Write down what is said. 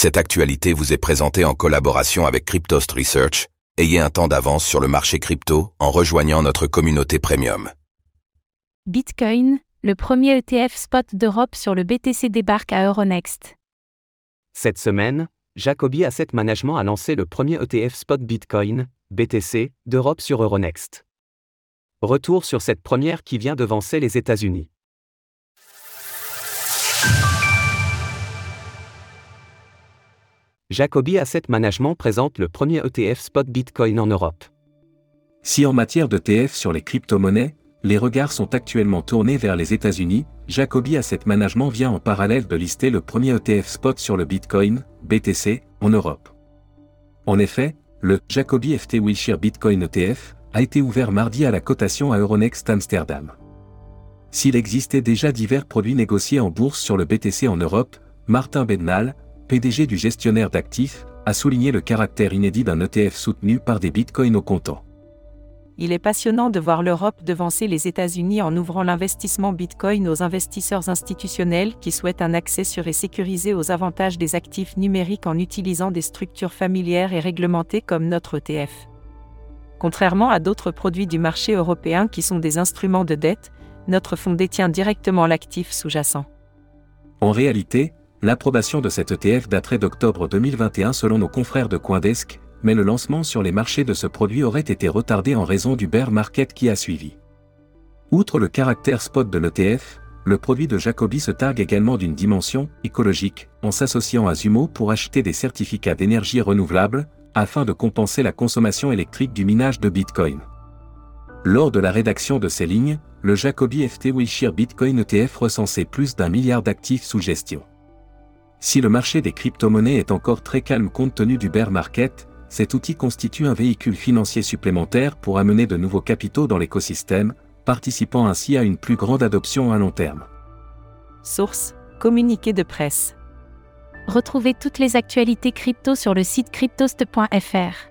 Cette actualité vous est présentée en collaboration avec Cryptost Research. Ayez un temps d'avance sur le marché crypto en rejoignant notre communauté premium. Bitcoin, le premier ETF spot d'Europe sur le BTC débarque à Euronext. Cette semaine, Jacobi Asset Management a lancé le premier ETF spot Bitcoin, BTC, d'Europe sur Euronext. Retour sur cette première qui vient devancer les États-Unis. Jacobi Asset Management présente le premier ETF spot Bitcoin en Europe. Si en matière d'ETF sur les crypto-monnaies, les regards sont actuellement tournés vers les États-Unis, Jacobi Asset Management vient en parallèle de lister le premier ETF spot sur le Bitcoin, BTC, en Europe. En effet, le Jacobi FT Wilshire Bitcoin ETF a été ouvert mardi à la cotation à Euronext Amsterdam. S'il existait déjà divers produits négociés en bourse sur le BTC en Europe, Martin Bednal, PDG du gestionnaire d'actifs, a souligné le caractère inédit d'un ETF soutenu par des bitcoins au comptant. Il est passionnant de voir l'Europe devancer les États-Unis en ouvrant l'investissement Bitcoin aux investisseurs institutionnels qui souhaitent un accès sûr et sécurisé aux avantages des actifs numériques en utilisant des structures familières et réglementées comme notre ETF. Contrairement à d'autres produits du marché européen qui sont des instruments de dette, notre fonds détient directement l'actif sous-jacent. En réalité, L'approbation de cet ETF daterait d'octobre 2021 selon nos confrères de Coindesk, mais le lancement sur les marchés de ce produit aurait été retardé en raison du bear market qui a suivi. Outre le caractère spot de l'ETF, le produit de Jacobi se targue également d'une dimension écologique, en s'associant à Zumo pour acheter des certificats d'énergie renouvelable, afin de compenser la consommation électrique du minage de Bitcoin. Lors de la rédaction de ces lignes, le Jacobi FT Wilshire Bitcoin ETF recensait plus d'un milliard d'actifs sous gestion. Si le marché des crypto-monnaies est encore très calme compte tenu du bear market, cet outil constitue un véhicule financier supplémentaire pour amener de nouveaux capitaux dans l'écosystème, participant ainsi à une plus grande adoption à long terme. Source Communiqué de presse. Retrouvez toutes les actualités crypto sur le site cryptost.fr.